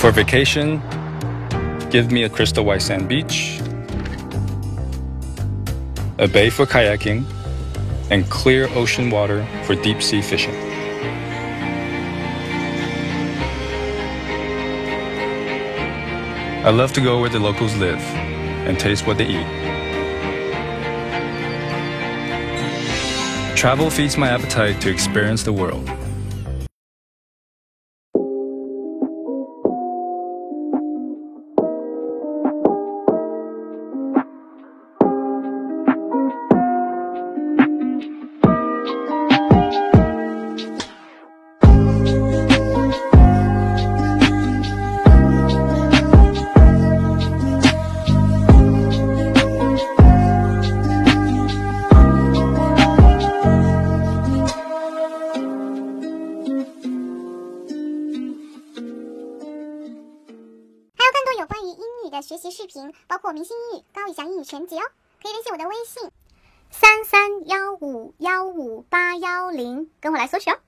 For vacation, give me a crystal white sand beach, a bay for kayaking, and clear ocean water for deep sea fishing. I love to go where the locals live and taste what they eat. Travel feeds my appetite to experience the world. 的学习视频，包括明星英语、高以翔英语全集哦，可以联系我的微信三三幺五幺五八幺零，跟我来索取哦。